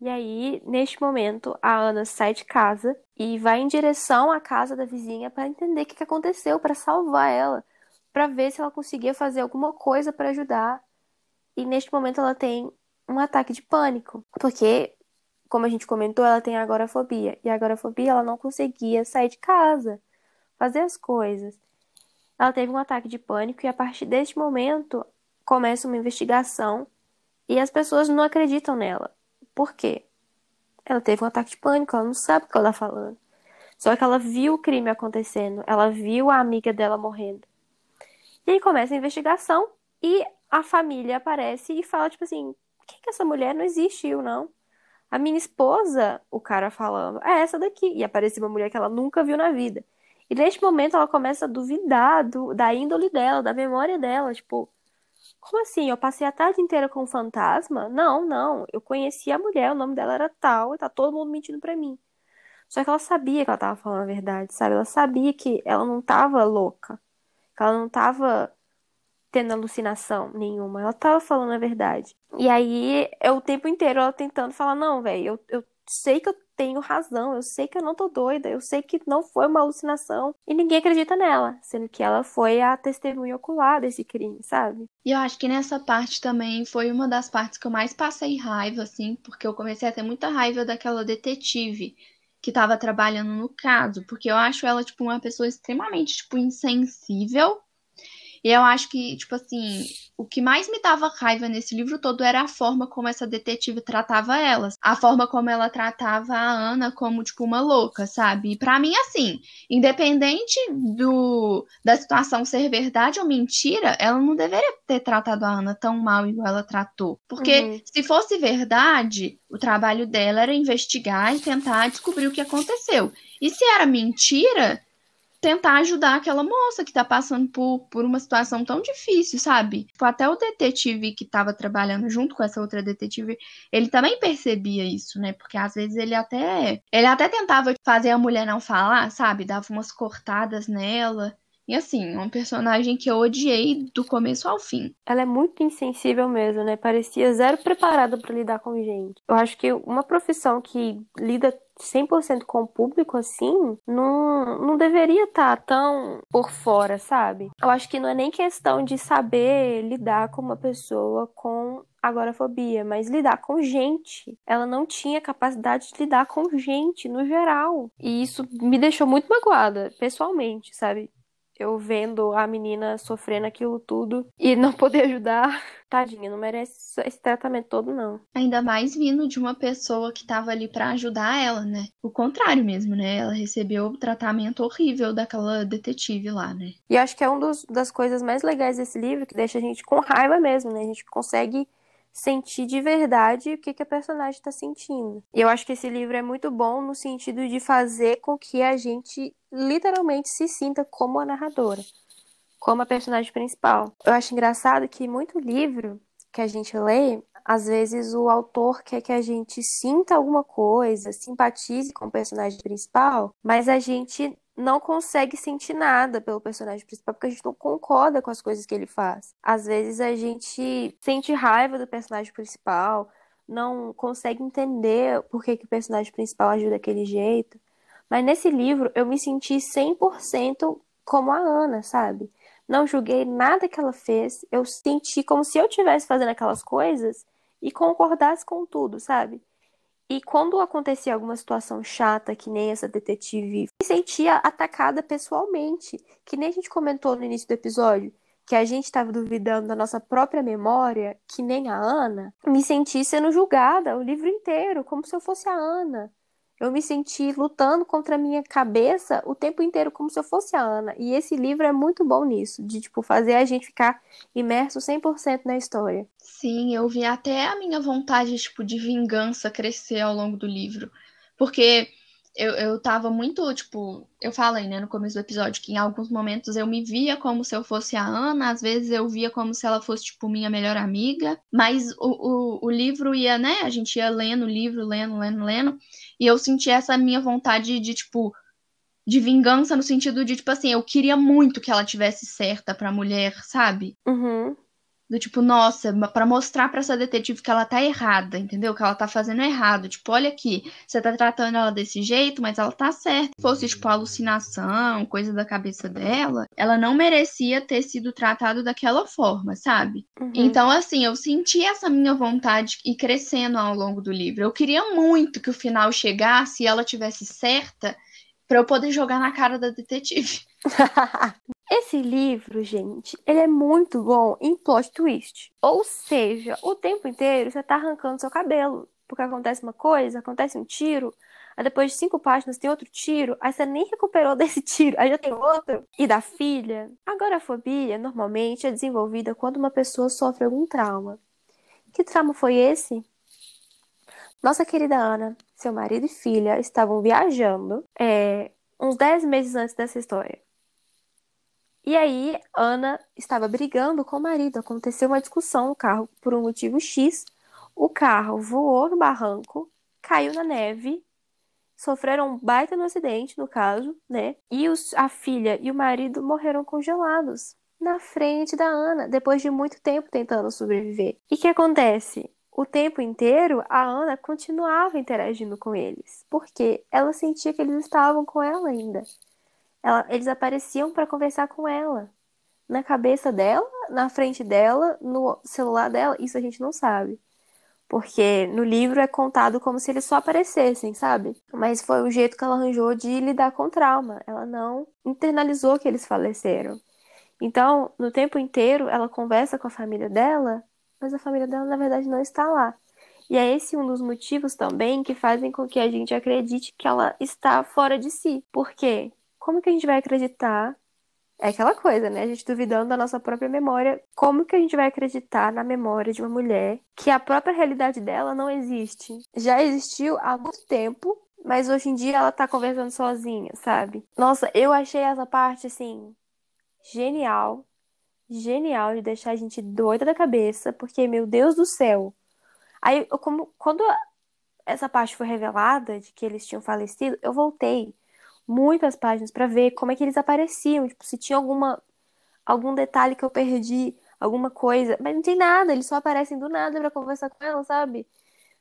E aí, neste momento, a Ana sai de casa e vai em direção à casa da vizinha para entender o que aconteceu, para salvar ela, para ver se ela conseguia fazer alguma coisa para ajudar. E neste momento ela tem um ataque de pânico, porque, como a gente comentou, ela tem agorafobia, e agorafobia ela não conseguia sair de casa, fazer as coisas. Ela teve um ataque de pânico e a partir deste momento começa uma investigação e as pessoas não acreditam nela. Por quê? Ela teve um ataque de pânico, ela não sabe o que ela está falando. Só que ela viu o crime acontecendo, ela viu a amiga dela morrendo. E aí começa a investigação e a família aparece e fala, tipo assim, quem que essa mulher não existiu, não? A minha esposa, o cara falando, é essa daqui. E apareceu uma mulher que ela nunca viu na vida. E neste momento ela começa a duvidar do, da índole dela, da memória dela. Tipo, como assim? Eu passei a tarde inteira com um fantasma? Não, não. Eu conheci a mulher, o nome dela era tal, e tá todo mundo mentindo pra mim. Só que ela sabia que ela tava falando a verdade, sabe? Ela sabia que ela não tava louca. Que ela não tava tendo alucinação nenhuma. Ela tava falando a verdade. E aí, é o tempo inteiro ela tentando falar: não, velho, eu, eu sei que eu tenho razão, eu sei que eu não tô doida, eu sei que não foi uma alucinação. E ninguém acredita nela, sendo que ela foi a testemunha ocular desse crime, sabe? E eu acho que nessa parte também foi uma das partes que eu mais passei raiva, assim, porque eu comecei a ter muita raiva daquela detetive que estava trabalhando no caso, porque eu acho ela, tipo, uma pessoa extremamente, tipo, insensível e eu acho que, tipo assim, o que mais me dava raiva nesse livro todo era a forma como essa detetive tratava elas. A forma como ela tratava a Ana como, tipo, uma louca, sabe? E pra mim, assim, independente do da situação ser verdade ou mentira, ela não deveria ter tratado a Ana tão mal igual ela tratou. Porque uhum. se fosse verdade, o trabalho dela era investigar e tentar descobrir o que aconteceu. E se era mentira, tentar ajudar aquela moça que tá passando por, por uma situação tão difícil, sabe? Tipo, até o detetive que tava trabalhando junto com essa outra detetive, ele também percebia isso, né? Porque às vezes ele até ele até tentava fazer a mulher não falar, sabe? Dava umas cortadas nela. E assim, uma personagem que eu odiei do começo ao fim. Ela é muito insensível mesmo, né? Parecia zero preparada para lidar com gente. Eu acho que uma profissão que lida 100% com o público assim, não, não deveria estar tá tão por fora, sabe? Eu acho que não é nem questão de saber lidar com uma pessoa com agorafobia, mas lidar com gente. Ela não tinha capacidade de lidar com gente no geral. E isso me deixou muito magoada, pessoalmente, sabe? Eu vendo a menina sofrendo aquilo tudo e não poder ajudar. Tadinha, não merece esse tratamento todo, não. Ainda mais vindo de uma pessoa que tava ali para ajudar ela, né? O contrário mesmo, né? Ela recebeu o tratamento horrível daquela detetive lá, né? E acho que é uma das coisas mais legais desse livro, que deixa a gente com raiva mesmo, né? A gente consegue sentir de verdade o que, que a personagem está sentindo. E eu acho que esse livro é muito bom no sentido de fazer com que a gente literalmente se sinta como a narradora, como a personagem principal. Eu acho engraçado que muito livro que a gente lê, às vezes o autor quer que a gente sinta alguma coisa, simpatize com o personagem principal, mas a gente não consegue sentir nada pelo personagem principal porque a gente não concorda com as coisas que ele faz. Às vezes a gente sente raiva do personagem principal, não consegue entender por que, que o personagem principal agiu daquele jeito. Mas nesse livro eu me senti 100% como a Ana, sabe? Não julguei nada que ela fez, eu senti como se eu estivesse fazendo aquelas coisas e concordasse com tudo, sabe? E quando acontecia alguma situação chata, que nem essa detetive, me sentia atacada pessoalmente, que nem a gente comentou no início do episódio, que a gente estava duvidando da nossa própria memória, que nem a Ana, me senti sendo julgada o livro inteiro, como se eu fosse a Ana. Eu me senti lutando contra a minha cabeça o tempo inteiro, como se eu fosse a Ana. E esse livro é muito bom nisso, de tipo fazer a gente ficar imerso 100% na história. Sim, eu vi até a minha vontade tipo de vingança crescer ao longo do livro, porque eu, eu tava muito, tipo, eu falei, né, no começo do episódio, que em alguns momentos eu me via como se eu fosse a Ana, às vezes eu via como se ela fosse, tipo, minha melhor amiga, mas o, o, o livro ia, né, a gente ia lendo o livro, lendo, lendo, lendo, e eu senti essa minha vontade de, tipo, de vingança no sentido de, tipo assim, eu queria muito que ela tivesse certa pra mulher, sabe? Uhum. Do tipo, nossa, para mostrar para essa detetive que ela tá errada, entendeu? Que ela tá fazendo errado. Tipo, olha aqui, você tá tratando ela desse jeito, mas ela tá certa. Se fosse, tipo, alucinação, coisa da cabeça dela, ela não merecia ter sido tratada daquela forma, sabe? Uhum. Então, assim, eu senti essa minha vontade ir crescendo ao longo do livro. Eu queria muito que o final chegasse e ela tivesse certa para eu poder jogar na cara da detetive. Esse livro, gente, ele é muito bom em plot twist. Ou seja, o tempo inteiro você tá arrancando seu cabelo. Porque acontece uma coisa, acontece um tiro, aí depois de cinco páginas tem outro tiro, aí você nem recuperou desse tiro, aí já tem outro. E da filha. Agora, a fobia normalmente é desenvolvida quando uma pessoa sofre algum trauma. Que trauma foi esse? Nossa querida Ana, seu marido e filha estavam viajando é, uns 10 meses antes dessa história. E aí, Ana estava brigando com o marido. Aconteceu uma discussão no carro por um motivo X. O carro voou no barranco, caiu na neve, sofreram um baita no acidente, no caso, né? E os, a filha e o marido morreram congelados na frente da Ana, depois de muito tempo tentando sobreviver. E o que acontece? O tempo inteiro, a Ana continuava interagindo com eles, porque ela sentia que eles estavam com ela ainda. Ela, eles apareciam para conversar com ela. Na cabeça dela, na frente dela, no celular dela, isso a gente não sabe. Porque no livro é contado como se eles só aparecessem, sabe? Mas foi o jeito que ela arranjou de lidar com o trauma. Ela não internalizou que eles faleceram. Então, no tempo inteiro, ela conversa com a família dela, mas a família dela, na verdade, não está lá. E é esse um dos motivos também que fazem com que a gente acredite que ela está fora de si. Por quê? Como que a gente vai acreditar? É aquela coisa, né? A gente duvidando da nossa própria memória. Como que a gente vai acreditar na memória de uma mulher que a própria realidade dela não existe? Já existiu há muito tempo, mas hoje em dia ela tá conversando sozinha, sabe? Nossa, eu achei essa parte, assim, genial. Genial de deixar a gente doida da cabeça, porque, meu Deus do céu. Aí, eu, como, quando essa parte foi revelada de que eles tinham falecido, eu voltei muitas páginas para ver como é que eles apareciam, tipo, se tinha alguma algum detalhe que eu perdi, alguma coisa, mas não tem nada, eles só aparecem do nada para conversar com ela, sabe?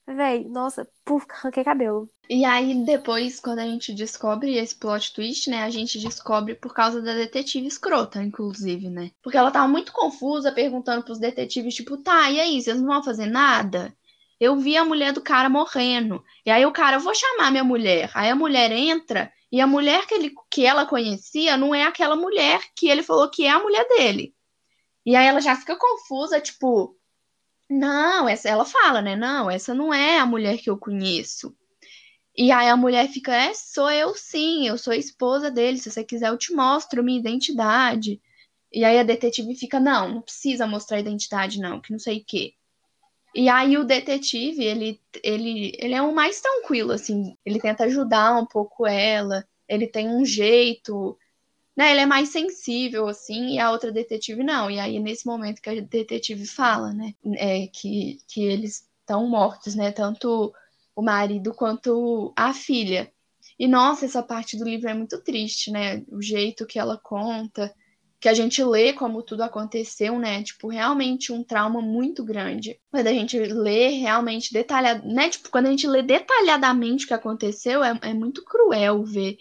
Véi, nossa, puf, arranquei cabelo. E aí, depois, quando a gente descobre esse plot twist, né? A gente descobre por causa da detetive escrota, inclusive, né? Porque ela tava muito confusa, perguntando pros detetives, tipo, tá, e aí, vocês não vão fazer nada? Eu vi a mulher do cara morrendo. E aí o cara, eu vou chamar minha mulher. Aí a mulher entra e a mulher que, ele, que ela conhecia não é aquela mulher que ele falou que é a mulher dele. E aí ela já fica confusa, tipo, não, essa ela fala, né? Não, essa não é a mulher que eu conheço. E aí a mulher fica, é, sou eu sim, eu sou a esposa dele, se você quiser eu te mostro minha identidade. E aí a detetive fica, não, não precisa mostrar a identidade não, que não sei o quê. E aí o detetive, ele, ele, ele é um mais tranquilo, assim. Ele tenta ajudar um pouco ela. Ele tem um jeito, né? Ele é mais sensível, assim, e a outra detetive não. E aí, nesse momento que a detetive fala, né? É, que, que eles estão mortos, né? Tanto o marido quanto a filha. E nossa, essa parte do livro é muito triste, né? O jeito que ela conta que a gente lê como tudo aconteceu, né? Tipo, realmente um trauma muito grande. Quando a gente lê realmente detalhado, né? Tipo, quando a gente lê detalhadamente o que aconteceu, é, é muito cruel ver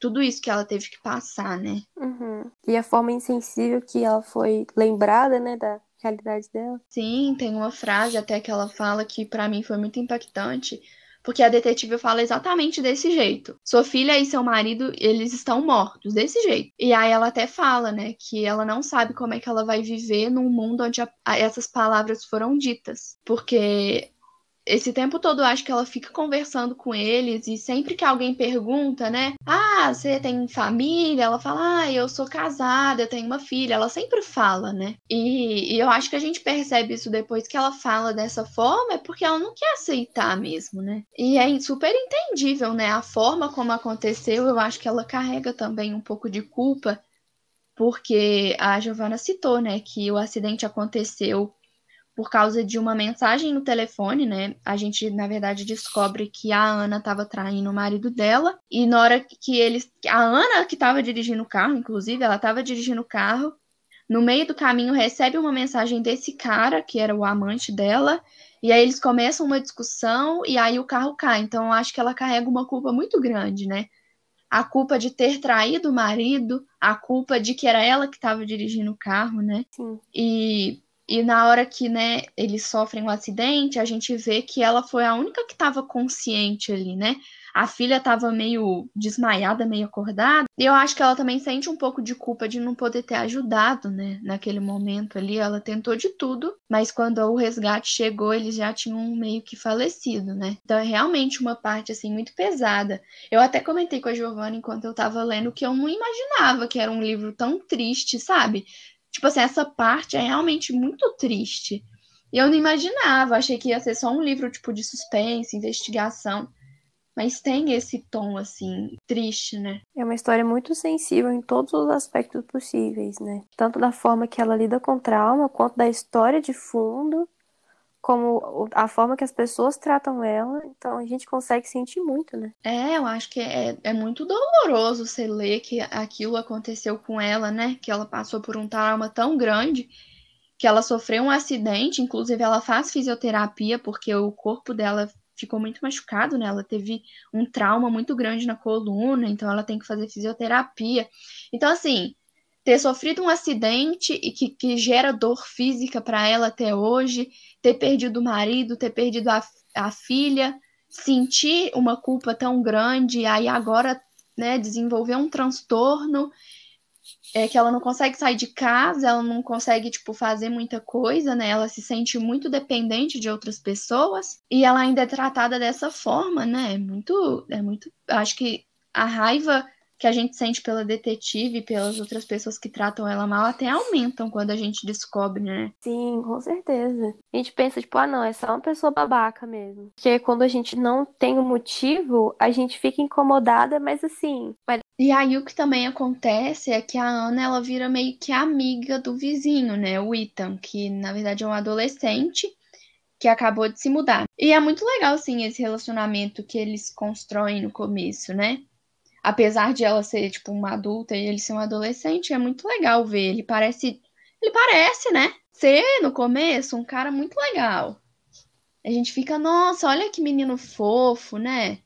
tudo isso que ela teve que passar, né? Uhum. E a forma insensível que ela foi lembrada, né, da realidade dela. Sim, tem uma frase até que ela fala que para mim foi muito impactante, porque a detetive fala exatamente desse jeito. Sua filha e seu marido, eles estão mortos, desse jeito. E aí ela até fala, né, que ela não sabe como é que ela vai viver num mundo onde a, a, essas palavras foram ditas. Porque esse tempo todo eu acho que ela fica conversando com eles e sempre que alguém pergunta, né? Ah, você tem família? Ela fala, ah, eu sou casada, eu tenho uma filha. Ela sempre fala, né? E, e eu acho que a gente percebe isso depois que ela fala dessa forma, é porque ela não quer aceitar mesmo, né? E é super entendível, né? A forma como aconteceu, eu acho que ela carrega também um pouco de culpa, porque a Giovanna citou, né, que o acidente aconteceu por causa de uma mensagem no telefone, né? A gente, na verdade, descobre que a Ana estava traindo o marido dela. E na hora que eles. A Ana, que estava dirigindo o carro, inclusive, ela estava dirigindo o carro. No meio do caminho, recebe uma mensagem desse cara, que era o amante dela. E aí eles começam uma discussão e aí o carro cai. Então eu acho que ela carrega uma culpa muito grande, né? A culpa de ter traído o marido, a culpa de que era ela que estava dirigindo o carro, né? Sim. E e na hora que, né, eles sofrem um acidente, a gente vê que ela foi a única que estava consciente ali, né? A filha estava meio desmaiada, meio acordada. E eu acho que ela também sente um pouco de culpa de não poder ter ajudado, né? Naquele momento ali, ela tentou de tudo, mas quando o resgate chegou, eles já tinham meio que falecido, né? Então é realmente uma parte assim muito pesada. Eu até comentei com a Giovanna enquanto eu estava lendo que eu não imaginava que era um livro tão triste, sabe? Tipo assim, essa parte é realmente muito triste. E eu não imaginava, achei que ia ser só um livro tipo de suspense, investigação. Mas tem esse tom, assim, triste, né? É uma história muito sensível em todos os aspectos possíveis, né? Tanto da forma que ela lida com trauma, quanto da história de fundo como a forma que as pessoas tratam ela, então a gente consegue sentir muito, né? É, eu acho que é, é muito doloroso você ler que aquilo aconteceu com ela, né? Que ela passou por um trauma tão grande que ela sofreu um acidente, inclusive ela faz fisioterapia porque o corpo dela ficou muito machucado, né? Ela teve um trauma muito grande na coluna, então ela tem que fazer fisioterapia. Então, assim, ter sofrido um acidente e que, que gera dor física para ela até hoje, ter perdido o marido, ter perdido a, a filha, sentir uma culpa tão grande, e aí agora né, desenvolver um transtorno é que ela não consegue sair de casa, ela não consegue, tipo, fazer muita coisa, né? Ela se sente muito dependente de outras pessoas e ela ainda é tratada dessa forma, né? É muito, é muito, acho que a raiva que a gente sente pela detetive e pelas outras pessoas que tratam ela mal até aumentam quando a gente descobre, né? Sim, com certeza. A gente pensa, tipo, ah, não, é só uma pessoa babaca mesmo. Porque quando a gente não tem um motivo, a gente fica incomodada, mas assim. Mas... E aí o que também acontece é que a Ana, ela vira meio que amiga do vizinho, né? O Ethan, que na verdade é um adolescente que acabou de se mudar. E é muito legal, assim, esse relacionamento que eles constroem no começo, né? Apesar de ela ser, tipo, uma adulta e ele ser um adolescente, é muito legal ver. Ele parece. Ele parece, né? Ser, no começo, um cara muito legal. A gente fica, nossa, olha que menino fofo, né?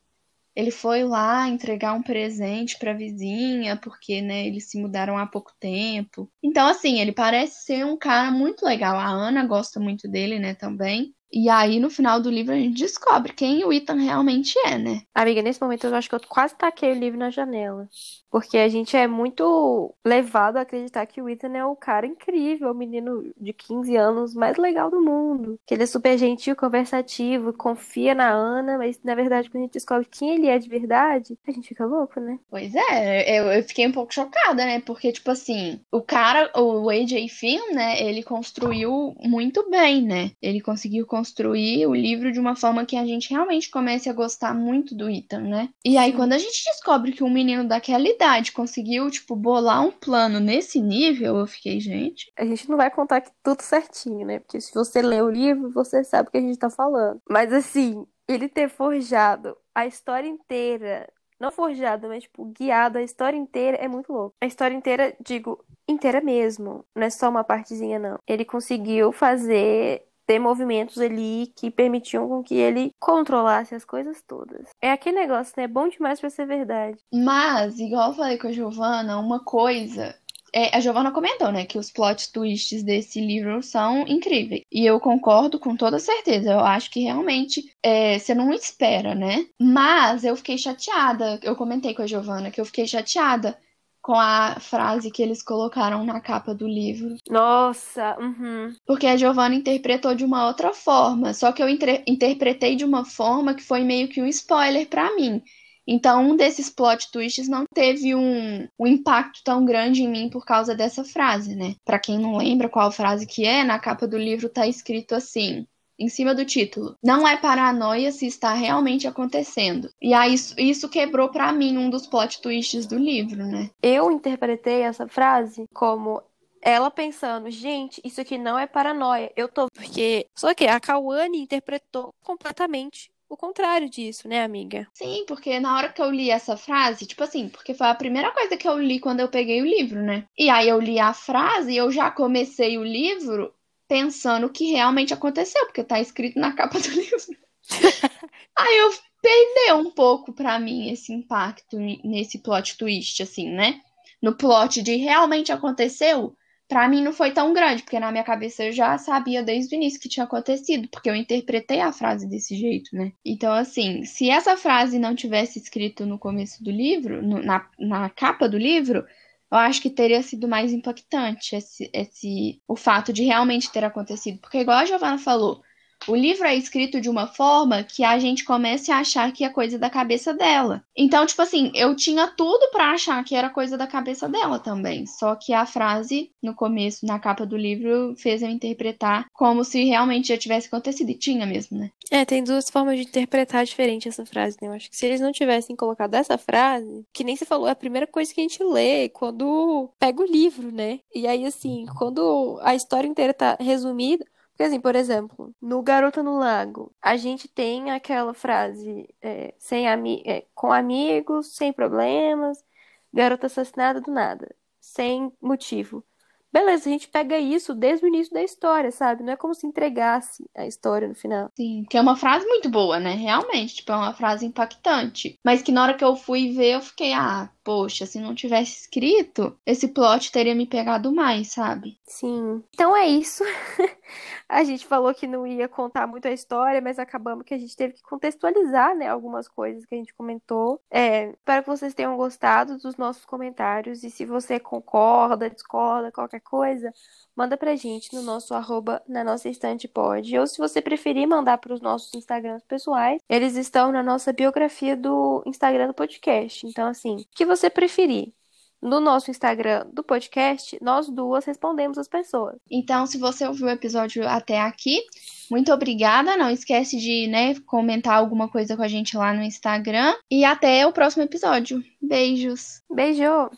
Ele foi lá entregar um presente pra vizinha, porque, né, eles se mudaram há pouco tempo. Então, assim, ele parece ser um cara muito legal. A Ana gosta muito dele, né, também. E aí, no final do livro, a gente descobre quem o Ethan realmente é, né? Amiga, nesse momento eu acho que eu quase taquei o livro na janela. Porque a gente é muito levado a acreditar que o Ethan é o cara incrível, o menino de 15 anos mais legal do mundo. Que ele é super gentil, conversativo, confia na Ana, mas na verdade, quando a gente descobre quem ele é de verdade, a gente fica louco, né? Pois é, eu, eu fiquei um pouco chocada, né? Porque, tipo assim, o cara, o AJ Finn, né, ele construiu muito bem, né? Ele conseguiu construir construir o livro de uma forma que a gente realmente comece a gostar muito do Ethan, né? E aí, Sim. quando a gente descobre que um menino daquela idade conseguiu, tipo, bolar um plano nesse nível, eu fiquei, gente. A gente não vai contar aqui tudo certinho, né? Porque se você lê o livro, você sabe o que a gente tá falando. Mas assim, ele ter forjado a história inteira não forjado, mas, tipo, guiado a história inteira é muito louco. A história inteira, digo, inteira mesmo. Não é só uma partezinha, não. Ele conseguiu fazer ter movimentos ali que permitiam com que ele controlasse as coisas todas. É aquele negócio, né? É bom demais para ser verdade. Mas, igual eu falei com a Giovana, uma coisa é, a Giovanna comentou, né, que os plot twists desse livro são incríveis. E eu concordo com toda certeza. Eu acho que realmente é, você não espera, né? Mas eu fiquei chateada. Eu comentei com a Giovanna que eu fiquei chateada com a frase que eles colocaram na capa do livro. Nossa, uhum. Porque a Giovanna interpretou de uma outra forma, só que eu interpretei de uma forma que foi meio que um spoiler para mim. Então, um desses plot twists não teve um, um impacto tão grande em mim por causa dessa frase, né? Para quem não lembra qual frase que é, na capa do livro tá escrito assim: em cima do título. Não é paranoia se está realmente acontecendo. E aí isso, isso quebrou para mim um dos plot twists do livro, né? Eu interpretei essa frase como ela pensando, gente, isso aqui não é paranoia. Eu tô. Porque. Só que a Kawane interpretou completamente o contrário disso, né, amiga? Sim, porque na hora que eu li essa frase, tipo assim, porque foi a primeira coisa que eu li quando eu peguei o livro, né? E aí eu li a frase e eu já comecei o livro pensando o que realmente aconteceu, porque tá escrito na capa do livro. Aí eu perdeu um pouco para mim esse impacto nesse plot twist, assim, né? No plot de realmente aconteceu, para mim não foi tão grande, porque na minha cabeça eu já sabia desde o início que tinha acontecido, porque eu interpretei a frase desse jeito, né? Então, assim, se essa frase não tivesse escrito no começo do livro, no, na, na capa do livro, eu acho que teria sido mais impactante esse, esse, o fato de realmente ter acontecido. Porque, igual a Giovanna falou, o livro é escrito de uma forma que a gente comece a achar que é coisa da cabeça dela. Então, tipo assim, eu tinha tudo para achar que era coisa da cabeça dela também. Só que a frase no começo, na capa do livro, fez eu interpretar como se realmente já tivesse acontecido. E tinha mesmo, né? É, tem duas formas de interpretar diferente essa frase, né? Eu acho que se eles não tivessem colocado essa frase, que nem você falou, é a primeira coisa que a gente lê quando pega o livro, né? E aí, assim, quando a história inteira tá resumida. Porque, assim, por exemplo, no Garota no Lago, a gente tem aquela frase é, sem ami é, com amigos, sem problemas, garota assassinada do nada, sem motivo. Beleza, a gente pega isso desde o início da história, sabe? Não é como se entregasse a história no final. Sim, que é uma frase muito boa, né? Realmente, tipo, é uma frase impactante. Mas que na hora que eu fui ver, eu fiquei, ah, poxa, se não tivesse escrito, esse plot teria me pegado mais, sabe? Sim. Então é isso. a gente falou que não ia contar muito a história, mas acabamos que a gente teve que contextualizar, né, algumas coisas que a gente comentou. É, espero que vocês tenham gostado dos nossos comentários e se você concorda, discorda, qualquer coisa, manda pra gente no nosso arroba na nossa estante pode. Ou se você preferir mandar para os nossos Instagrams pessoais, eles estão na nossa biografia do Instagram do podcast. Então, assim, o que você preferir. No nosso Instagram do podcast, nós duas respondemos as pessoas. Então, se você ouviu o episódio até aqui, muito obrigada. Não esquece de né, comentar alguma coisa com a gente lá no Instagram. E até o próximo episódio. Beijos. Beijo!